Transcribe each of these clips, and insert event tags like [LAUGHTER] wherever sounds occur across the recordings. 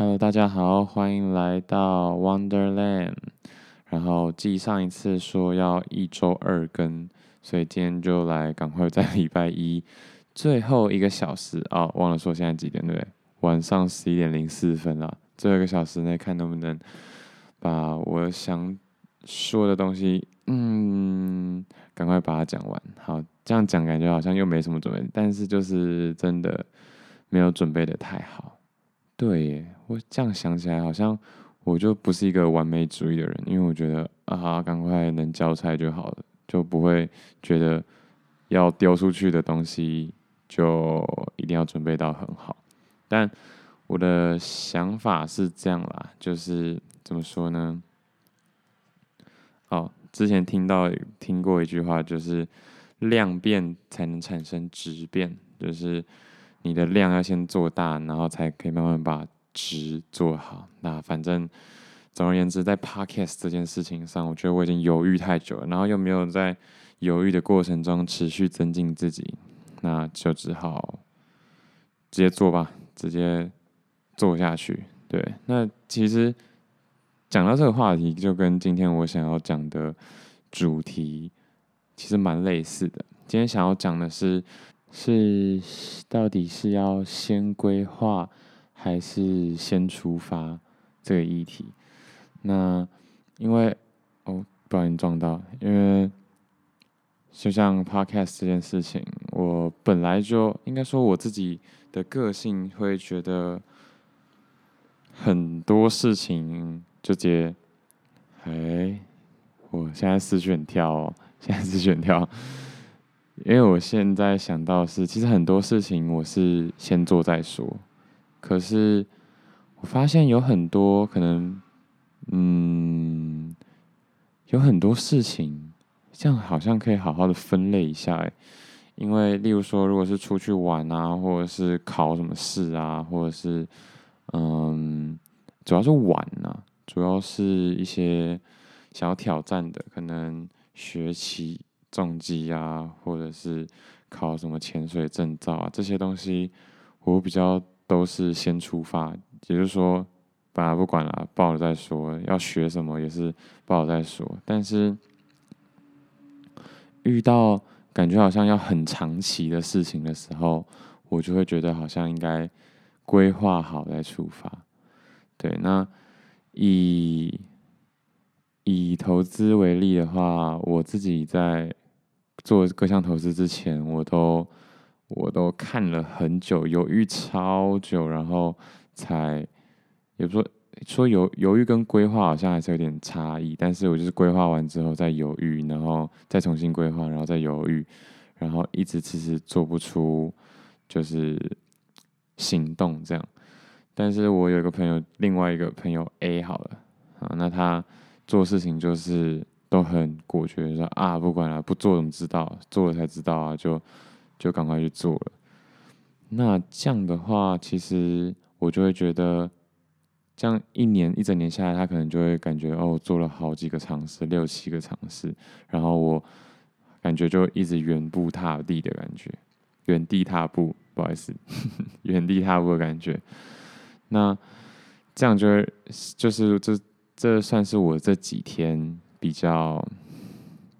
Hello，大家好，欢迎来到 Wonderland。然后继上一次说要一周二更，所以今天就来赶快在礼拜一最后一个小时哦，忘了说现在几点对不对？晚上十一点零四分了，最后一个小时内看能不能把我想说的东西，嗯，赶快把它讲完。好，这样讲感觉好像又没什么准备，但是就是真的没有准备的太好。对耶，我这样想起来，好像我就不是一个完美主义的人，因为我觉得啊，赶快能交差就好了，就不会觉得要丢出去的东西就一定要准备到很好。但我的想法是这样啦，就是怎么说呢？哦，之前听到听过一句话，就是量变才能产生质变，就是。你的量要先做大，然后才可以慢慢把值做好。那反正总而言之，在 podcast 这件事情上，我觉得我已经犹豫太久了，然后又没有在犹豫的过程中持续增进自己，那就只好直接做吧，直接做下去。对，那其实讲到这个话题，就跟今天我想要讲的主题其实蛮类似的。今天想要讲的是。是，到底是要先规划还是先出发这个议题？那因为哦，不小心撞到，因为就像 podcast 这件事情，我本来就应该说我自己的个性会觉得很多事情就直接，哎，我现在思绪很跳哦，现在思绪很跳。因为我现在想到是，其实很多事情我是先做再说，可是我发现有很多可能，嗯，有很多事情这样好像可以好好的分类一下哎，因为例如说，如果是出去玩啊，或者是考什么试啊，或者是嗯，主要是玩啊，主要是一些想要挑战的，可能学习。重机啊，或者是考什么潜水证照啊，这些东西我比较都是先出发，也就是说，本来不管了，报了再说。要学什么也是报了再说。但是遇到感觉好像要很长期的事情的时候，我就会觉得好像应该规划好再出发。对，那以以投资为例的话，我自己在。做各项投资之前，我都我都看了很久，犹豫超久，然后才也不说说犹犹豫跟规划好像还是有点差异，但是我就是规划完之后再犹豫，然后再重新规划，然后再犹豫，然后一直迟迟做不出就是行动这样。但是我有一个朋友，另外一个朋友 A 好了啊，那他做事情就是。都很果决，说啊，不管了，不做怎么知道？做了才知道啊，就就赶快去做了。那这样的话，其实我就会觉得，这样一年一整年下来，他可能就会感觉哦，做了好几个尝试，六七个尝试，然后我感觉就一直原步踏地的感觉，原地踏步，不好意思，[LAUGHS] 原地踏步的感觉。那这样就会就是这这算是我这几天。比较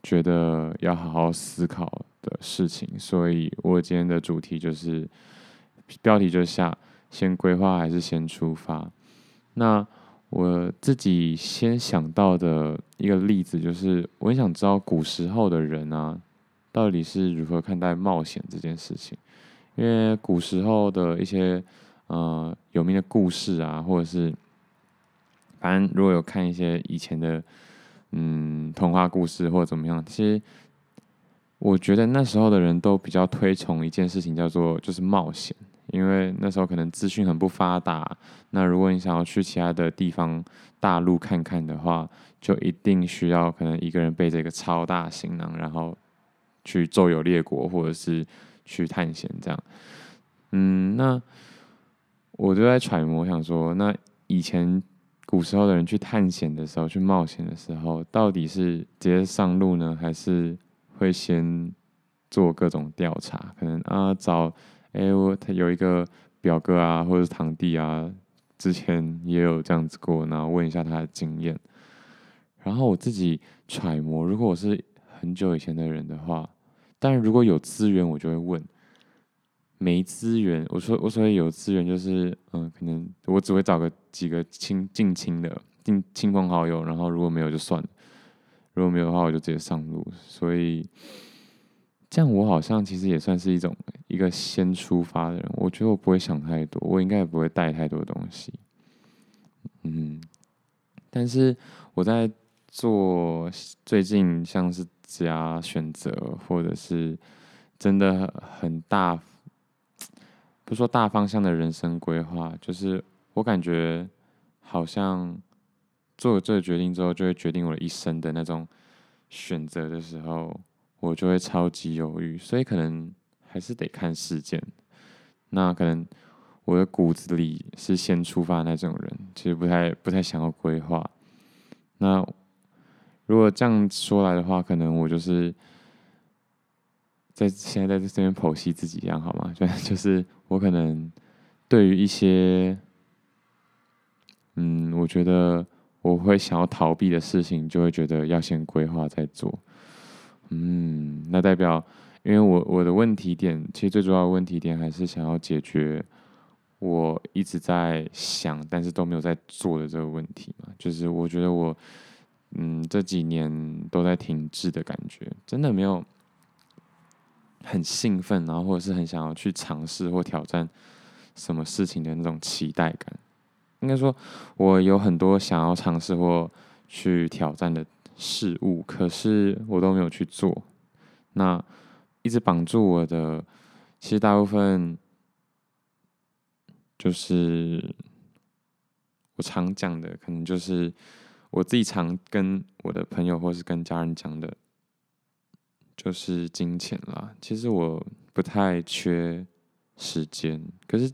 觉得要好好思考的事情，所以我今天的主题就是标题就下先规划还是先出发。那我自己先想到的一个例子就是，我很想知道古时候的人啊，到底是如何看待冒险这件事情。因为古时候的一些呃有名的故事啊，或者是反正如果有看一些以前的。嗯，童话故事或者怎么样？其实我觉得那时候的人都比较推崇一件事情，叫做就是冒险。因为那时候可能资讯很不发达，那如果你想要去其他的地方大陆看看的话，就一定需要可能一个人背着一个超大行囊，然后去周游列国或者是去探险这样。嗯，那我就在揣摩，想说那以前。古时候的人去探险的时候，去冒险的时候，到底是直接上路呢，还是会先做各种调查？可能啊，找哎、我他有一个表哥啊，或者是堂弟啊，之前也有这样子过，然后问一下他的经验。然后我自己揣摩，如果我是很久以前的人的话，当然如果有资源，我就会问；没资源，我说我所谓有资源，就是嗯，可能我只会找个几个亲近亲的、近亲朋好友，然后如果没有就算了，如果没有的话，我就直接上路。所以这样我好像其实也算是一种一个先出发的人。我觉得我不会想太多，我应该也不会带太多东西。嗯，但是我在。做最近像是加选择，或者是真的很大，不说大方向的人生规划，就是我感觉好像做了这个决定之后，就会决定我一生的那种选择的时候，我就会超级犹豫，所以可能还是得看事件。那可能我的骨子里是先出发那种人，其实不太不太想要规划。那。如果这样说来的话，可能我就是在现在在这边剖析自己一样，好吗？[LAUGHS] 就就是我可能对于一些，嗯，我觉得我会想要逃避的事情，就会觉得要先规划再做。嗯，那代表，因为我我的问题点，其实最主要的问题点还是想要解决我一直在想，但是都没有在做的这个问题嘛。就是我觉得我。嗯，这几年都在停滞的感觉，真的没有很兴奋，然后或者是很想要去尝试或挑战什么事情的那种期待感。应该说，我有很多想要尝试或去挑战的事物，可是我都没有去做。那一直绑住我的，其实大部分就是我常讲的，可能就是。我自己常跟我的朋友或是跟家人讲的，就是金钱啦。其实我不太缺时间，可是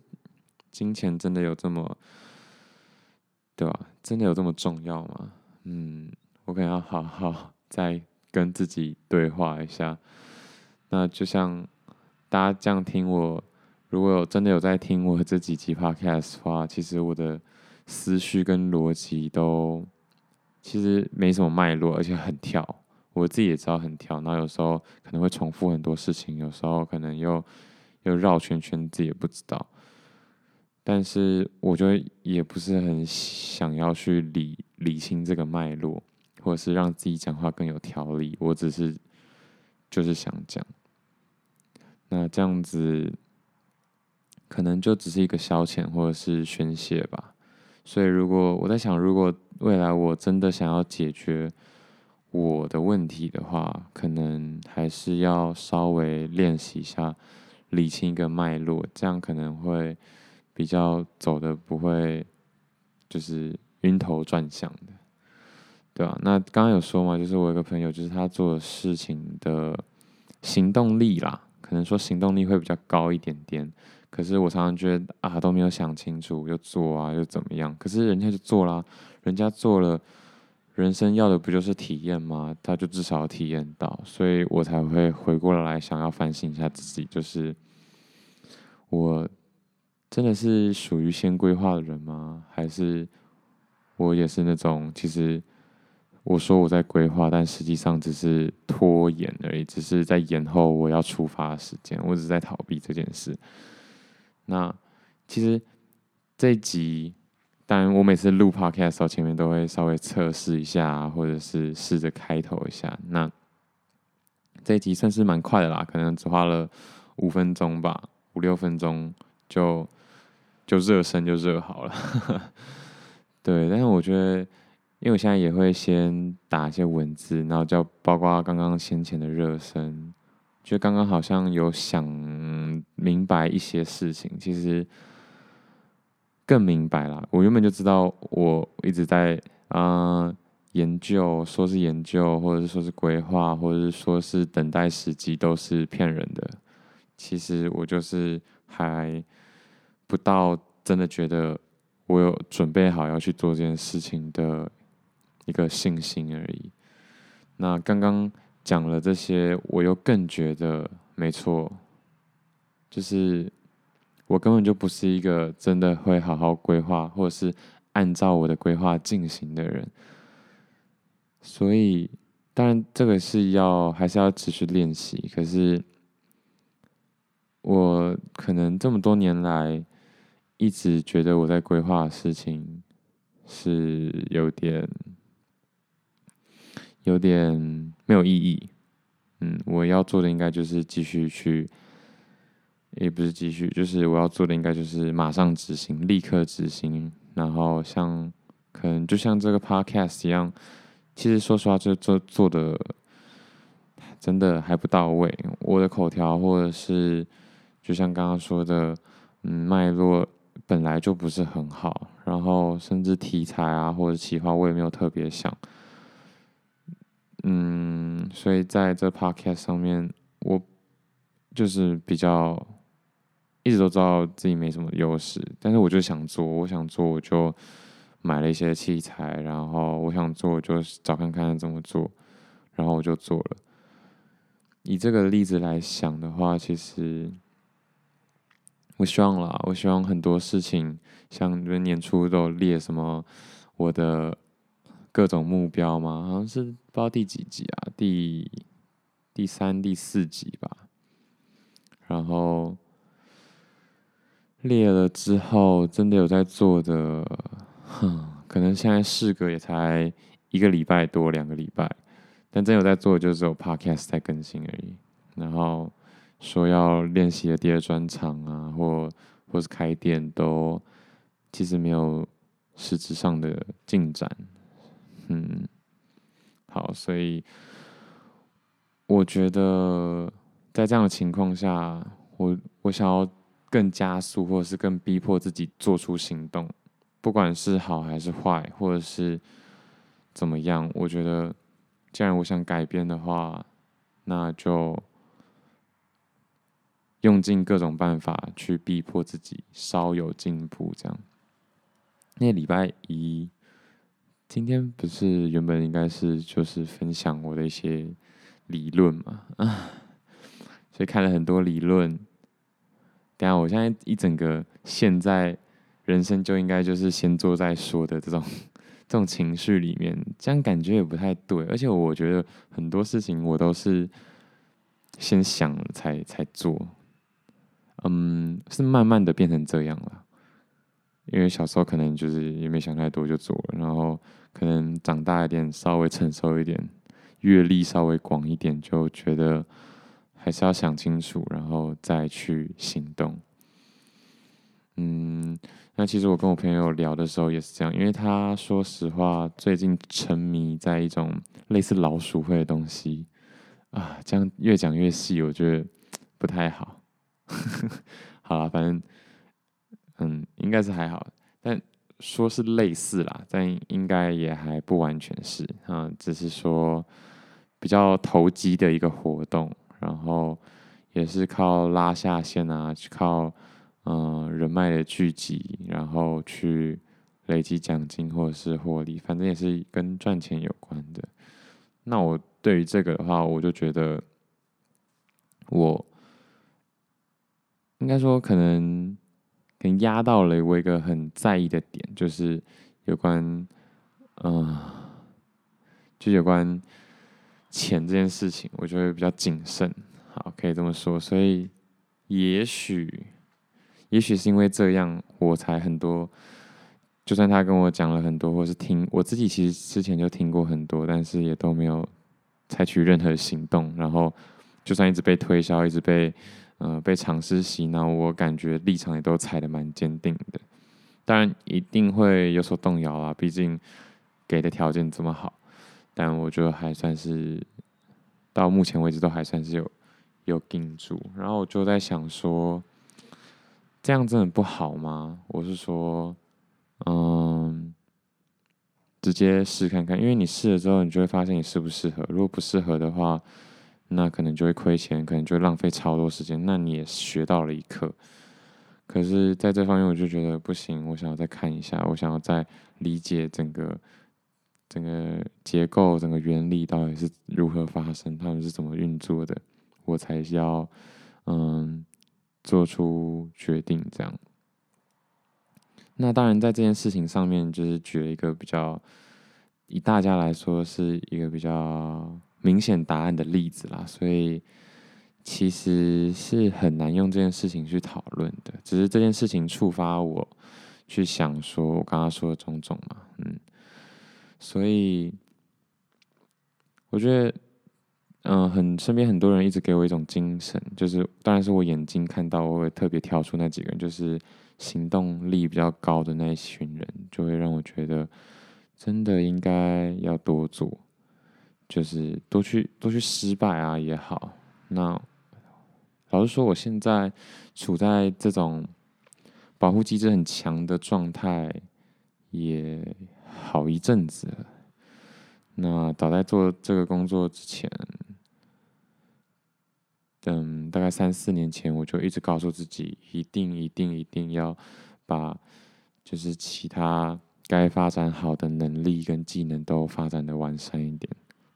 金钱真的有这么，对吧？真的有这么重要吗？嗯，我可能要好好 [LAUGHS] 再跟自己对话一下。那就像大家这样听我，如果有真的有在听我这几集 Podcast 的话，其实我的思绪跟逻辑都。其实没什么脉络，而且很跳，我自己也知道很跳。然后有时候可能会重复很多事情，有时候可能又又绕圈圈，自己也不知道。但是我觉得也不是很想要去理理清这个脉络，或者是让自己讲话更有条理。我只是就是想讲，那这样子可能就只是一个消遣或者是宣泄吧。所以，如果我在想，如果未来我真的想要解决我的问题的话，可能还是要稍微练习一下理清一个脉络，这样可能会比较走的不会就是晕头转向的，对吧？那刚刚有说嘛，就是我有个朋友，就是他做事情的行动力啦，可能说行动力会比较高一点点。可是我常常觉得啊，都没有想清楚，又做啊，又怎么样？可是人家就做啦，人家做了，人生要的不就是体验吗？他就至少体验到，所以我才会回过来想要反省一下自己，就是我真的是属于先规划的人吗？还是我也是那种其实我说我在规划，但实际上只是拖延而已，只是在延后我要出发的时间，我只是在逃避这件事。那其实这一集，当然我每次录 podcast 的时候，前面都会稍微测试一下，或者是试着开头一下。那这一集算是蛮快的啦，可能只花了五分钟吧，五六分钟就就热身就热好了。[LAUGHS] 对，但是我觉得，因为我现在也会先打一些文字，然后就包括刚刚先前的热身。就刚刚好像有想明白一些事情，其实更明白了。我原本就知道，我一直在啊、研究，说是研究，或者是说是规划，或者是说是等待时机，都是骗人的。其实我就是还不到真的觉得我有准备好要去做这件事情的一个信心而已。那刚刚。讲了这些，我又更觉得没错，就是我根本就不是一个真的会好好规划，或者是按照我的规划进行的人。所以，当然这个是要还是要持续练习。可是，我可能这么多年来一直觉得我在规划的事情是有点有点没有意义。嗯，我要做的应该就是继续去。也不是继续，就是我要做的应该就是马上执行，立刻执行。然后像可能就像这个 podcast 一样，其实说实话，这做做的真的还不到位。我的口条或者是就像刚刚说的，嗯，脉络本来就不是很好。然后甚至题材啊或者企划，我也没有特别想。嗯，所以在这 podcast 上面，我就是比较。一直都知道自己没什么优势，但是我就想做，我想做我就买了一些器材，然后我想做我就找看看怎么做，然后我就做了。以这个例子来想的话，其实我希望啦，我希望很多事情，像你们年初都列什么我的各种目标嘛，好像是不知道第几集啊，第第三、第四集吧，然后。裂了之后，真的有在做的，哼，可能现在事隔也才一个礼拜多，两个礼拜，但真有在做的就只有 podcast 在更新而已。然后说要练习的第二专场啊，或或是开店，都其实没有实质上的进展。嗯，好，所以我觉得在这样的情况下，我我想要。更加速，或者是更逼迫自己做出行动，不管是好还是坏，或者是怎么样，我觉得，既然我想改变的话，那就用尽各种办法去逼迫自己稍有进步。这样，那礼拜一，今天不是原本应该是就是分享我的一些理论嘛，啊，[LAUGHS] 所以看了很多理论。等下，我现在一整个现在人生就应该就是先做再说的这种这种情绪里面，这样感觉也不太对。而且我觉得很多事情我都是先想才才做，嗯，是慢慢的变成这样了。因为小时候可能就是也没想太多就做了，然后可能长大一点，稍微成熟一点，阅历稍微广一点，就觉得。还是要想清楚，然后再去行动。嗯，那其实我跟我朋友聊的时候也是这样，因为他说实话，最近沉迷在一种类似老鼠会的东西啊，这样越讲越细，我觉得不太好。[LAUGHS] 好了，反正嗯，应该是还好，但说是类似啦，但应该也还不完全是啊，只是说比较投机的一个活动。然后也是靠拉下线啊，靠嗯、人脉的聚集，然后去累积奖金或者是获利，反正也是跟赚钱有关的。那我对于这个的话，我就觉得我应该说可能可能压到了我一个很在意的点，就是有关嗯、就有关。钱这件事情，我就会比较谨慎，好，可以这么说。所以，也许，也许是因为这样，我才很多。就算他跟我讲了很多，或是听我自己，其实之前就听过很多，但是也都没有采取任何行动。然后，就算一直被推销，一直被呃被尝试洗脑，我感觉立场也都踩得蛮坚定的。当然，一定会有所动摇啊，毕竟给的条件这么好。但我觉得还算是到目前为止都还算是有有顶住，然后我就在想说，这样真的不好吗？我是说，嗯，直接试看看，因为你试了之后，你就会发现你适不适合。如果不适合的话，那可能就会亏钱，可能就浪费超多时间。那你也学到了一课。可是在这方面，我就觉得不行，我想要再看一下，我想要再理解整个。整个结构、整个原理到底是如何发生？他们是怎么运作的？我才要嗯做出决定，这样。那当然，在这件事情上面，就是举了一个比较，以大家来说是一个比较明显答案的例子啦，所以其实是很难用这件事情去讨论的。只是这件事情触发我去想说，我刚刚说的种种嘛，嗯，所以我觉得。嗯，很身边很多人一直给我一种精神，就是当然是我眼睛看到，我会特别挑出那几个人，就是行动力比较高的那一群人，就会让我觉得真的应该要多做，就是多去多去失败啊也好。那老实说，我现在处在这种保护机制很强的状态，也好一阵子。那早在做这个工作之前。嗯，大概三四年前，我就一直告诉自己，一定、一定、一定要把就是其他该发展好的能力跟技能都发展的完善一点。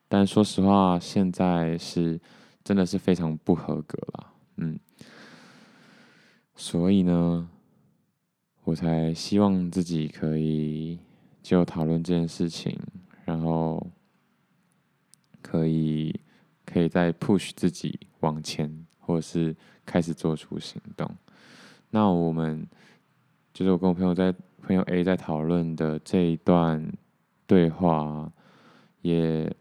但说实话，现在是真的是非常不合格了，嗯。所以呢，我才希望自己可以就讨论这件事情，然后可以。可以再 push 自己往前，或者是开始做出行动。那我们就是我跟我朋友在朋友 A 在讨论的这一段对话，也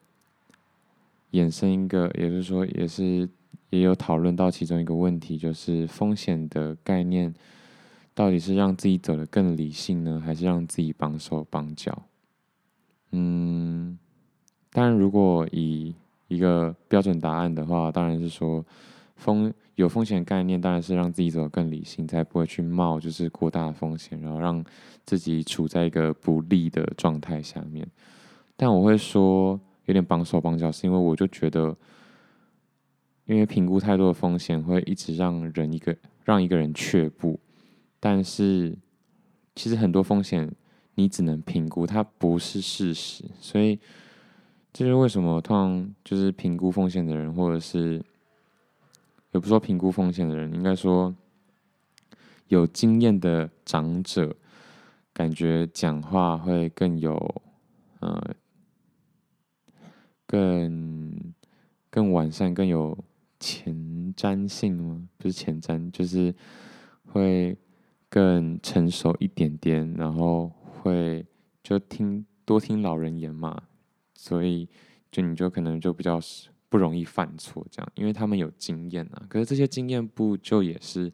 衍生一个，也就是说，也是也有讨论到其中一个问题，就是风险的概念到底是让自己走得更理性呢，还是让自己绑手绑脚？嗯，但如果以一个标准答案的话，当然是说风有风险概念，当然是让自己走得更理性，才不会去冒就是过大的风险，然后让自己处在一个不利的状态下面。但我会说有点绑手绑脚，是因为我就觉得，因为评估太多的风险会一直让人一个让一个人却步。但是其实很多风险你只能评估，它不是事实，所以。这就是为什么通常就是评估风险的人，或者是也不说评估风险的人，应该说有经验的长者，感觉讲话会更有呃更更完善，更有前瞻性吗？不是前瞻，就是会更成熟一点点，然后会就听多听老人言嘛。所以，就你就可能就比较不容易犯错，这样，因为他们有经验啊。可是这些经验不就也是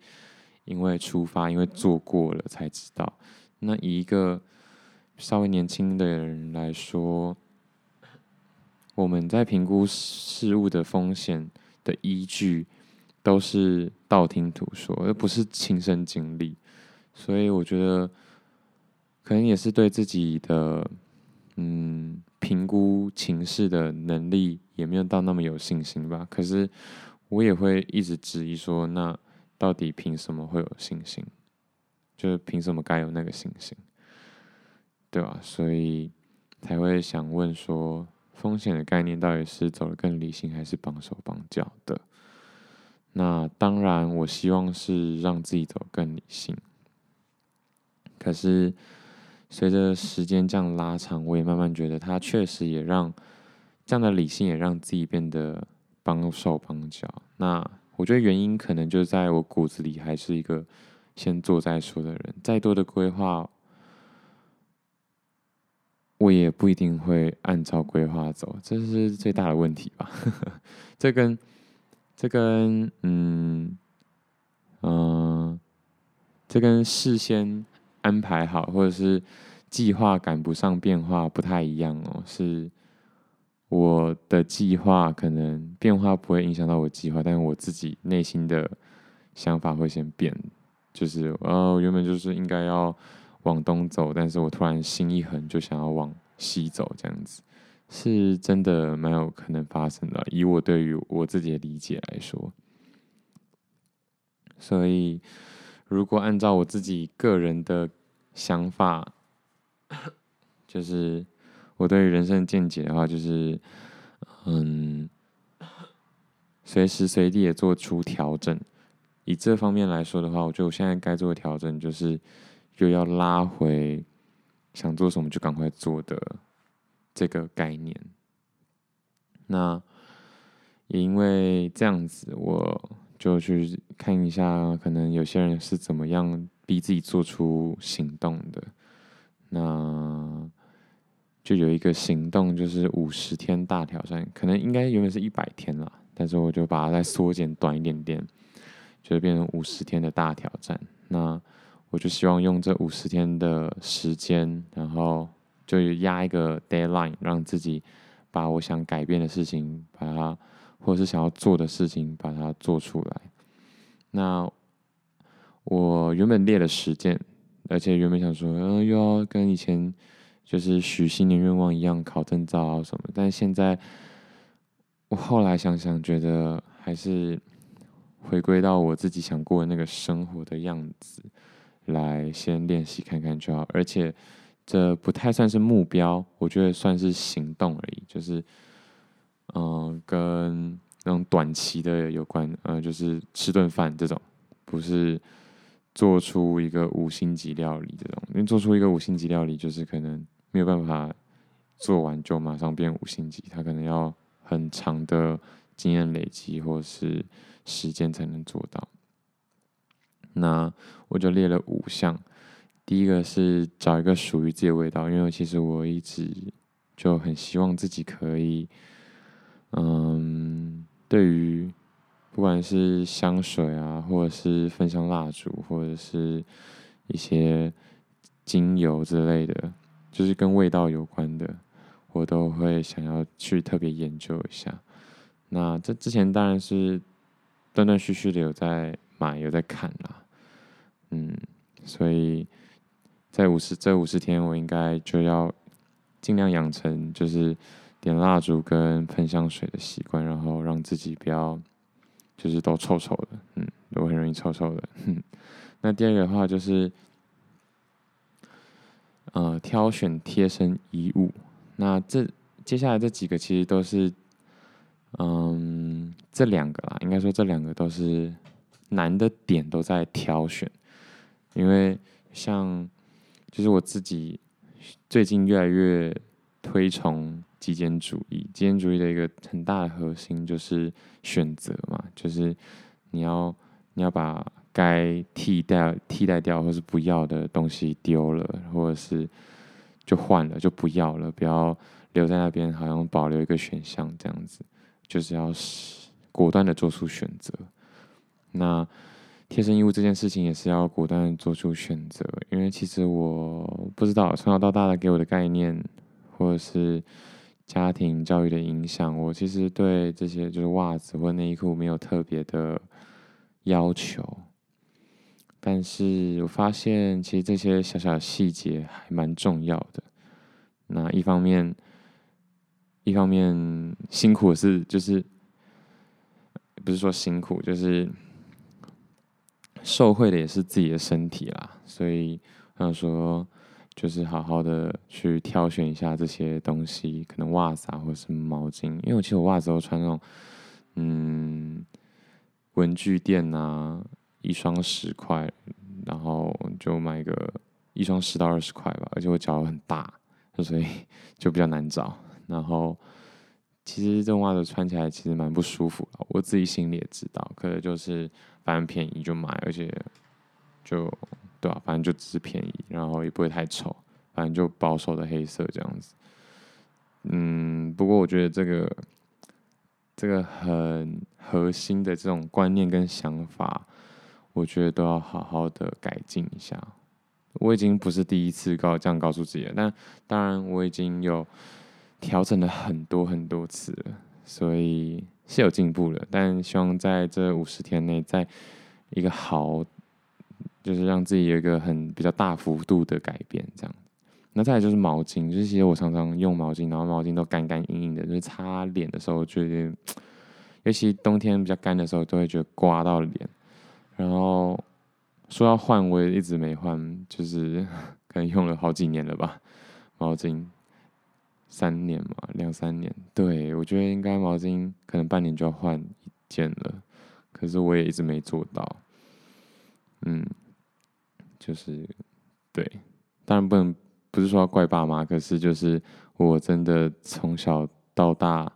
因为出发，因为做过了才知道。那以一个稍微年轻的人来说，我们在评估事物的风险的依据都是道听途说，而不是亲身经历。所以我觉得，可能也是对自己的，嗯。评估情势的能力也没有到那么有信心吧。可是我也会一直质疑说，那到底凭什么会有信心？就是凭什么该有那个信心？对吧？所以才会想问说，风险的概念到底是走得更理性，还是绑手绑脚的？那当然，我希望是让自己走更理性。可是。随着时间这样拉长，我也慢慢觉得，他确实也让这样的理性也让自己变得帮手帮脚。那我觉得原因可能就在我骨子里还是一个先做再说的人，再多的规划，我也不一定会按照规划走，这是最大的问题吧。[LAUGHS] 这跟这跟嗯嗯、这跟事先。安排好，或者是计划赶不上变化，不太一样哦。是我的计划可能变化不会影响到我计划，但是我自己内心的想法会先变。就是哦，原本就是应该要往东走，但是我突然心一横，就想要往西走，这样子是真的蛮有可能发生的。以我对于我自己的理解来说，所以。如果按照我自己个人的想法，就是我对于人生见解的话，就是嗯，随时随地也做出调整，以这方面来说的话，我觉得我现在该做的调整就是，又要拉回想做什么就赶快做的这个概念。那也因为这样子，我就去看一下，可能有些人是怎么样逼自己做出行动的。那就有一个行动，就是五十天大挑战，可能应该原本是一百天啦，但是我就把它再缩减短一点点。就变成五十天的大挑战，那我就希望用这五十天的时间，然后就压一个 deadline，让自己把我想改变的事情，把它或者是想要做的事情，把它做出来。那我原本列了十件，而且原本想说，呃，又要跟以前就是许新年愿望一样考证照啊什么，但现在我后来想想，觉得还是。回归到我自己想过的那个生活的样子，来先练习看看就好。而且这不太算是目标，我觉得算是行动而已。就是，呃，跟那种短期的有关，呃，就是吃顿饭这种，不是做出一个五星级料理这种。因为做出一个五星级料理，就是可能没有办法做完就马上变五星级，它可能要很长的经验累积，或是。时间才能做到。那我就列了五项，第一个是找一个属于自己的味道，因为其实我一直就很希望自己可以，嗯，对于不管是香水啊，或者是芬香蜡烛，或者是一些精油之类的，就是跟味道有关的，我都会想要去特别研究一下。那这之前当然是。断断续续的有在买，有在看啦，嗯，所以在五十这五十天，我应该就要尽量养成就是点蜡烛跟喷香水的习惯，然后让自己不要就是都臭臭的，嗯，都很容易臭臭的。那第二个的话就是，呃，挑选贴身衣物。那这接下来这几个其实都是。嗯，这两个啦，应该说这两个都是难的点都在挑选，因为像就是我自己最近越来越推崇极简主义，极简主义的一个很大的核心就是选择嘛，就是你要你要把该替代替代掉或是不要的东西丢了，或者是就换了就不要了，不要留在那边，好像保留一个选项这样子。就是要果断的做出选择。那贴身衣物这件事情也是要果断做出选择，因为其实我不知道从小到大的给我的概念，或者是家庭教育的影响，我其实对这些就是袜子或内衣裤没有特别的要求。但是我发现其实这些小小的细节还蛮重要的。那一方面。一方面辛苦是，就是不是说辛苦，就是受惠的也是自己的身体啦。所以我想说，就是好好的去挑选一下这些东西，可能袜子啊，或者是毛巾。因为我其实我袜子都穿那种，嗯，文具店啊，一双十块，然后就买个一双十到二十块吧。而且我脚很大，所以 [LAUGHS] 就比较难找。然后，其实这种袜子穿起来其实蛮不舒服的，我自己心里也知道。可是就是反正便宜就买，而且就对吧、反正就只是便宜，然后也不会太丑，反正就保守的黑色这样子。嗯，不过我觉得这个这个很核心的这种观念跟想法，我觉得都要好好的改进一下。我已经不是第一次告这样告诉自己了，但当然我已经有。调整了很多很多次了，所以是有进步了。但希望在这五十天内，在一个好，就是让自己有一个很比较大幅度的改变，这样。那再来就是毛巾，就是其实我常常用毛巾，然后毛巾都干干硬硬的，就是擦脸的时候，觉得尤其冬天比较干的时候，都会觉得刮到脸。然后说要换，我也一直没换，就是 [LAUGHS] 可能用了好几年了吧，毛巾。三年嘛，两三年，对，我觉得应该毛巾可能半年就要换一件了，可是我也一直没做到。嗯，就是对，当然不能不是说要怪爸妈，可是就是我真的从小到大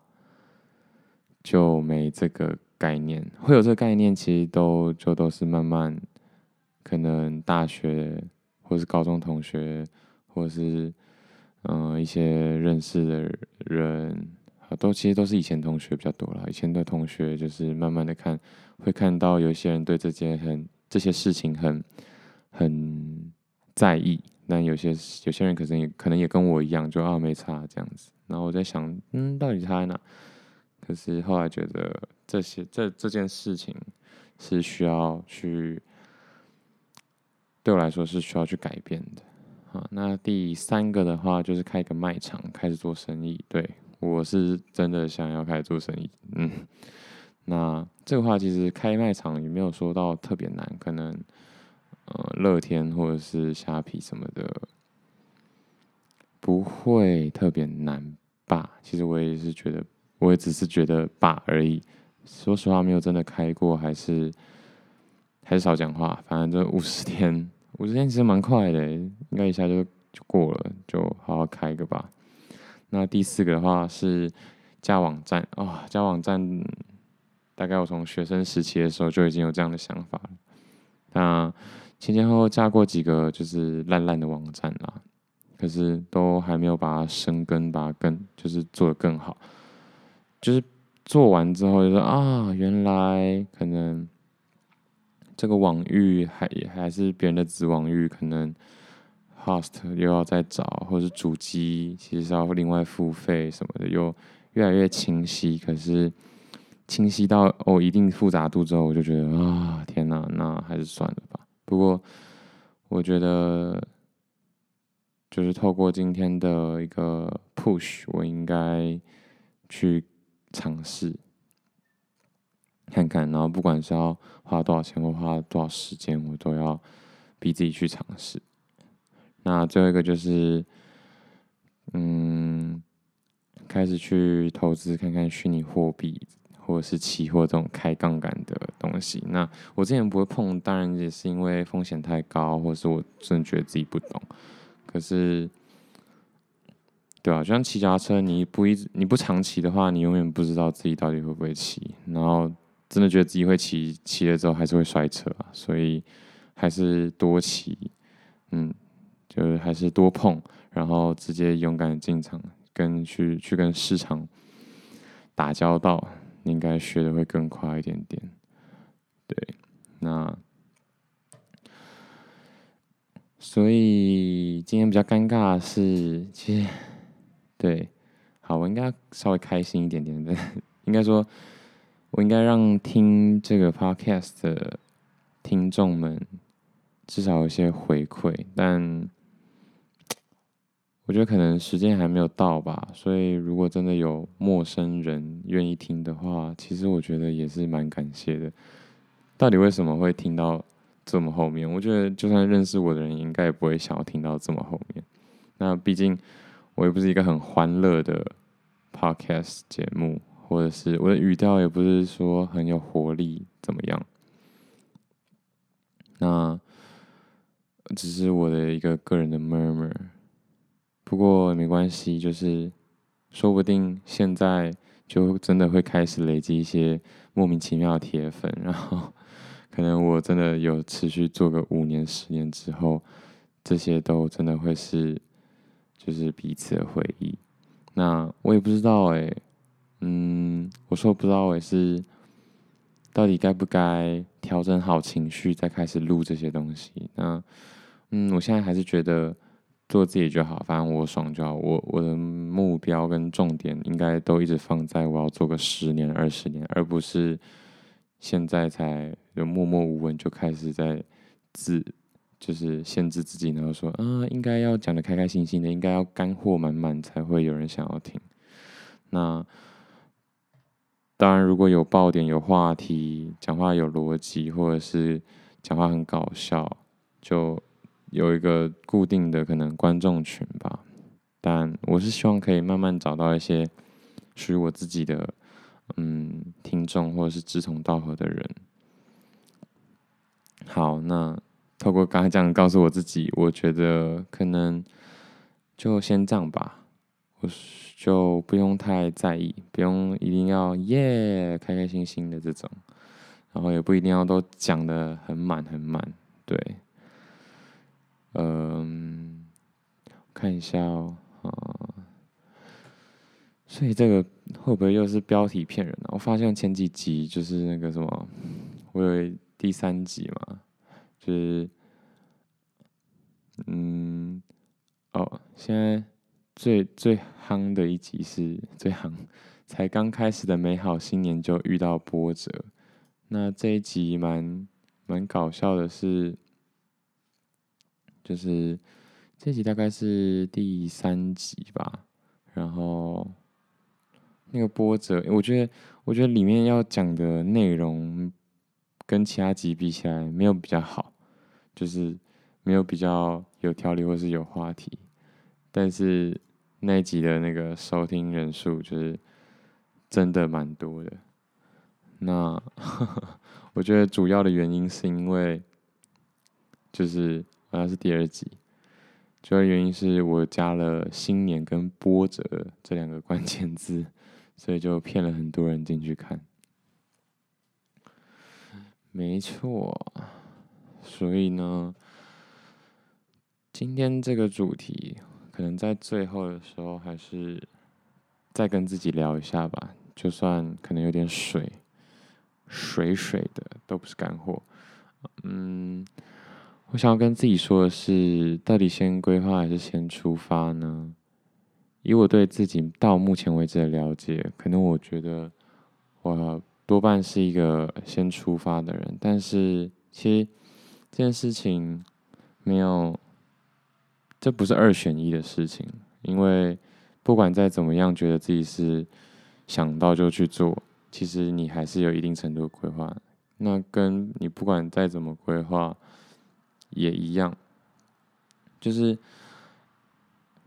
就没这个概念，会有这个概念，其实都就都是慢慢可能大学或是高中同学，或者是嗯、一些认识的人。都其实都是以前同学比较多了，以前的同学就是慢慢的看，会看到有些人对这件很这些事情很很在意，但有些有些人可能也可能也跟我一样，就啊没差这样子。然后我在想，嗯，到底差在哪？可是后来觉得这些这这件事情是需要去，对我来说是需要去改变的。好，那第三个的话就是开一个卖场，开始做生意，对。我是真的想要开始做生意，嗯，那这个话其实开卖场也没有说到特别难，可能呃乐天或者是虾皮什么的不会特别难吧？其实我也是觉得，我也只是觉得吧而已。说实话，没有真的开过，还是还是少讲话。反正这五十天，五十天其实蛮快的，应该一下就就过了，就好好开一个吧。那第四个的话是架网站啊，哦，架网站大概我从学生时期的时候就已经有这样的想法了。那前前后后架过几个就是烂烂的网站啦，可是都还没有把它生根，把它更就是做得更好。就是做完之后就说啊，原来可能这个网域还还是别人的子网域可能。Host 又要再找，或者是主机其实要另外付费什么的，又越来越清晰。可是清晰到哦一定复杂度之后，我就觉得啊，天哪，那还是算了吧。不过我觉得，就是透过今天的一个 push，我应该去尝试看看。然后不管是要花多少钱或花多少时间，我都要逼自己去尝试。那最后一个就是，嗯，开始去投资看看虚拟货币或者是期货这种开杠杆的东西。那我之前不会碰，当然也是因为风险太高，或者是我真的觉得自己不懂。可是，对啊，就像骑脚车，你不一你不长骑的话，你永远不知道自己到底会不会骑。然后真的觉得自己会骑，骑了之后还是会摔车。所以还是多骑，嗯。就是还是多碰，然后直接勇敢进场，跟去去跟市场打交道，你应该学的会更快一点点。对，那所以今天比较尴尬的是，其实对，好，我应该稍微开心一点点的，[LAUGHS] 应该说，我应该让听这个 podcast 的听众们至少有些回馈，但。我觉得可能时间还没有到吧，所以如果真的有陌生人愿意听的话，其实我觉得也是蛮感谢的。到底为什么会听到这么后面？我觉得就算认识我的人，应该也不会想要听到这么后面。那毕竟我也不是一个很欢乐的 podcast 节目，或者是我的语调也不是说很有活力，怎么样？那只是我的一个个人的 murmur。不过没关系，就是说不定现在就真的会开始累积一些莫名其妙的铁粉，然后可能我真的有持续做个五年、十年之后，这些都真的会是就是彼此的回忆。那我也不知道哎，嗯，我说不知道哎，是到底该不该调整好情绪再开始录这些东西？那嗯，我现在还是觉得。做自己就好，反正我爽就好。我我的目标跟重点应该都一直放在我要做个十年、二十年，而不是现在才就默默无闻就开始在自就是限制自己，然后说啊，应该要讲得开开心心的，应该要干货满满才会有人想要听。那当然，如果有爆点、有话题、讲话有逻辑，或者是讲话很搞笑，就。有一个固定的可能观众群吧，但我是希望可以慢慢找到一些属于我自己的嗯听众或者是志同道合的人。好，那透过刚才这样告诉我自己，我觉得可能就先这样吧，我就不用太在意，不用一定要耶开开心心的这种，然后也不一定要都讲的很满很满，对，嗯，看一下哦，啊，所以这个会不会又是标题骗人呢？我发现前几集就是那个什么，我有。第三集嘛，就是，嗯，哦，现在最最夯的一集是最夯，才刚开始的美好新年就遇到波折。那这一集蛮蛮搞笑的是，就是这集大概是第三集吧，然后那个波折，我觉得我觉得里面要讲的内容。跟其他集比起来，没有比较好，就是没有比较有条理或是有话题。但是那一集的那个收听人数就是真的蛮多的。那呵呵 [LAUGHS] 我觉得主要的原因是因为，就是好像是第二集，主要原因是我加了新年跟波折这两个关键字，所以就骗了很多人进去看。没错，所以呢，今天这个主题可能在最后的时候还是再跟自己聊一下吧。就算可能有点水，水水的都不是干货。嗯，我想要跟自己说的是，到底先规划还是先出发呢？以我对自己到目前为止的了解，可能我觉得我。多半是一个先出发的人，但是其实这件事情没有，这不是二选一的事情，因为不管再怎么样觉得自己是想到就去做，其实你还是有一定程度的规划。那跟你不管再怎么规划也一样，就是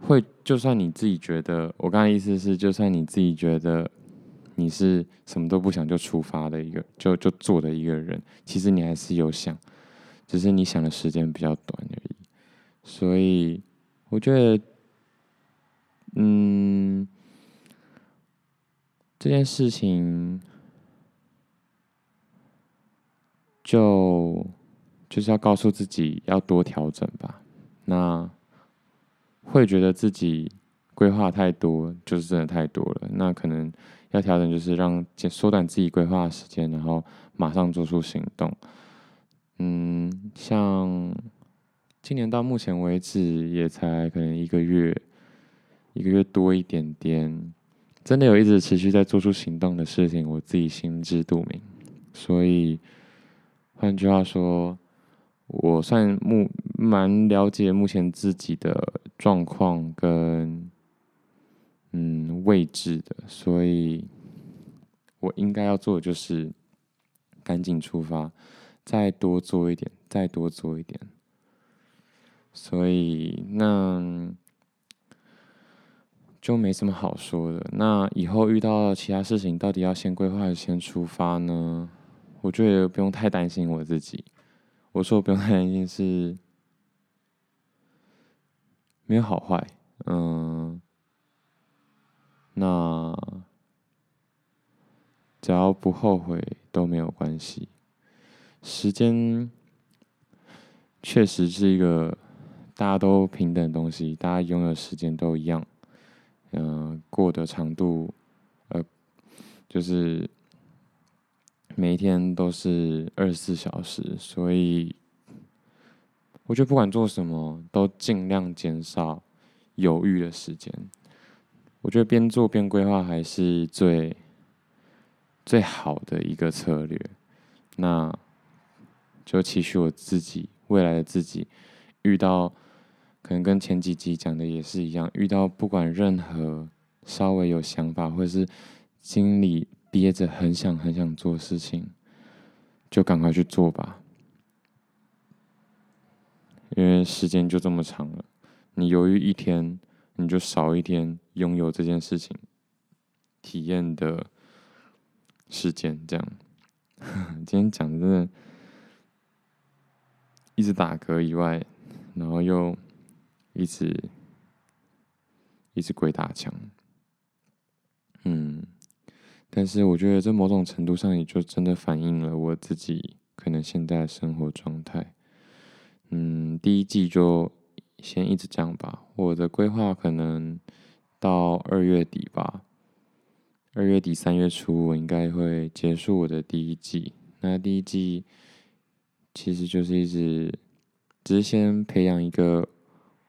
会，就算你自己觉得，我刚才意思是，就算你自己觉得。你是什么都不想就出发的一个，就就做的一个人。其实你还是有想，只是你想的时间比较短而已。所以我觉得，嗯，这件事情就就是要告诉自己要多调整吧。那会觉得自己规划太多，就是真的太多了。那可能。要调整，就是让缩短自己规划的时间，然后马上做出行动。嗯，像今年到目前为止也才可能一个月，一个月多一点点，真的有一直持续在做出行动的事情，我自己心知肚明。所以换句话说，我算目蛮了解目前自己的状况跟。嗯，位置的，所以我应该要做的就是赶紧出发，再多做一点，再多做一点。所以那就没什么好说的。那以后遇到其他事情，到底要先规划还是先出发呢？我觉得不用太担心我自己。我说我不用太担心是没有好坏，嗯。那只要不后悔都没有关系。时间确实是一个大家都平等的东西，大家拥有时间都一样。嗯、过的长度，呃，就是每一天都是二十四小时，所以我觉得不管做什么，都尽量减少犹豫的时间。我觉得边做边规划还是最最好的一个策略。那就期许我自己未来的自己，遇到可能跟前几集讲的也是一样，遇到不管任何稍微有想法或者是心里憋着很想很想做事情，就赶快去做吧。因为时间就这么长了，你犹豫一天，你就少一天拥有这件事情体验的时间，这样。[LAUGHS] 今天讲的真的一直打嗝以外，然后又一直一直鬼打墙，但是我觉得这某种程度上也就真的反映了我自己可能现在的生活状态。嗯，第一季就先一直这样吧。我的规划可能到二月底吧，二月底三月初我应该会结束我的第一季。那第一季其实就是一直只是先培养一个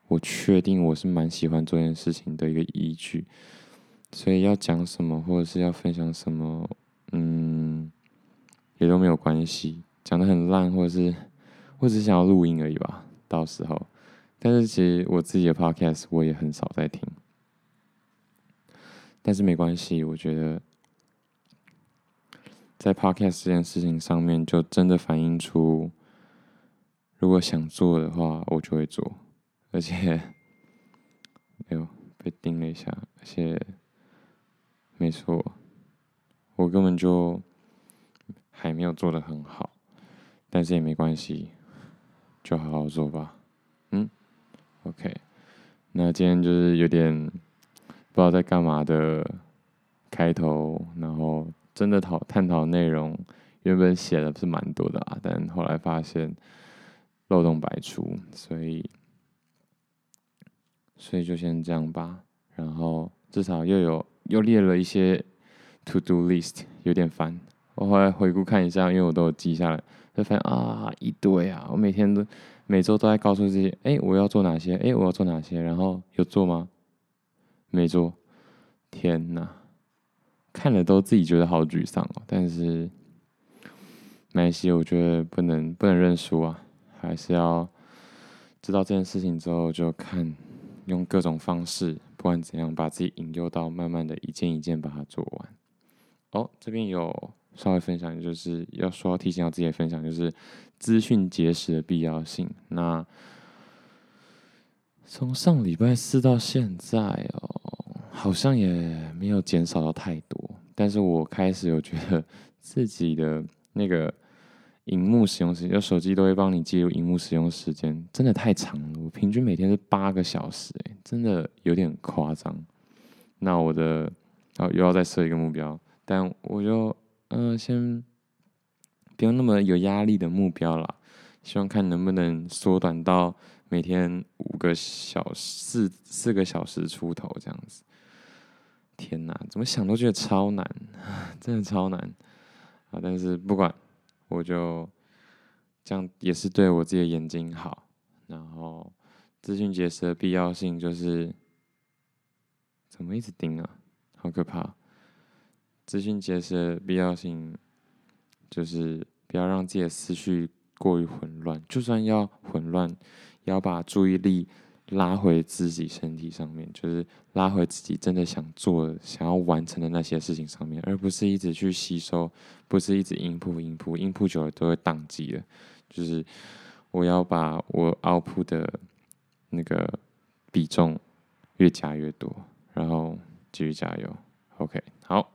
我确定我是蛮喜欢做这件事情的一个依据，所以要讲什么或者是要分享什么，嗯，也都没有关系。讲得很烂或者是。我只是想要录音而已吧，到时候。但是其实我自己的 podcast 我也很少在听，但是没关系，我觉得在 podcast 这件事情上面，就真的反映出，如果想做的话，我就会做。而且，哎呦，被叮了一下，而且，没错，我根本就还没有做的很好，但是也没关系。就好好做吧，嗯，OK，那今天就是有点不知道在干嘛的开头，然后真的讨探讨内容，原本写的是蛮多的啊，但后来发现漏洞百出，所以所以就先这样吧，然后至少又有又列了一些 to do list，有点烦，我后来回顾看一下，因为我都有记下来。就发现啊，一堆啊！我每天都、每周都在告诉自己：哎，我要做哪些？哎，我要做哪些？然后有做吗？没做。天哪，看了都自己觉得好沮丧哦。但是，没关系，我觉得不能不能认输啊，还是要知道这件事情之后，就看用各种方式，不管怎样，把自己引诱到慢慢的一件一件把它做完。哦，这边有。稍微分享，就是要说要提醒到自己的分享，就是资讯节食的必要性。那从上礼拜四到现在哦，好像也没有减少到太多。但是我开始有觉得自己的那个荧幕使用时间，就手机都会帮你记录荧幕使用时间，真的太长了。我平均每天是八个小时，哎，真的有点夸张。那我的然哦，又要再设一个目标，但我就。嗯、先不用那么有压力的目标啦，希望看能不能缩短到每天五个小、四四个小时出头这样子。天哪，怎么想都觉得超难，[LAUGHS] 真的超难啊！但是不管，我就这样也是对我自己的眼睛好。然后资讯节食的必要性就是，怎么一直盯啊？好可怕！资讯节食的必要性，就是不要让自己的思绪过于混乱。就算要混乱，也要把注意力拉回自己身体上面，就是拉回自己真的想做、想要完成的那些事情上面，而不是一直去吸收，不是一直 input input input 久了都会宕机了。就是我要把我 out 的那个比重越加越多，然后继续加油。OK，好。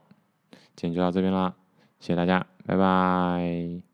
今天就到这边啦，谢谢大家，拜拜。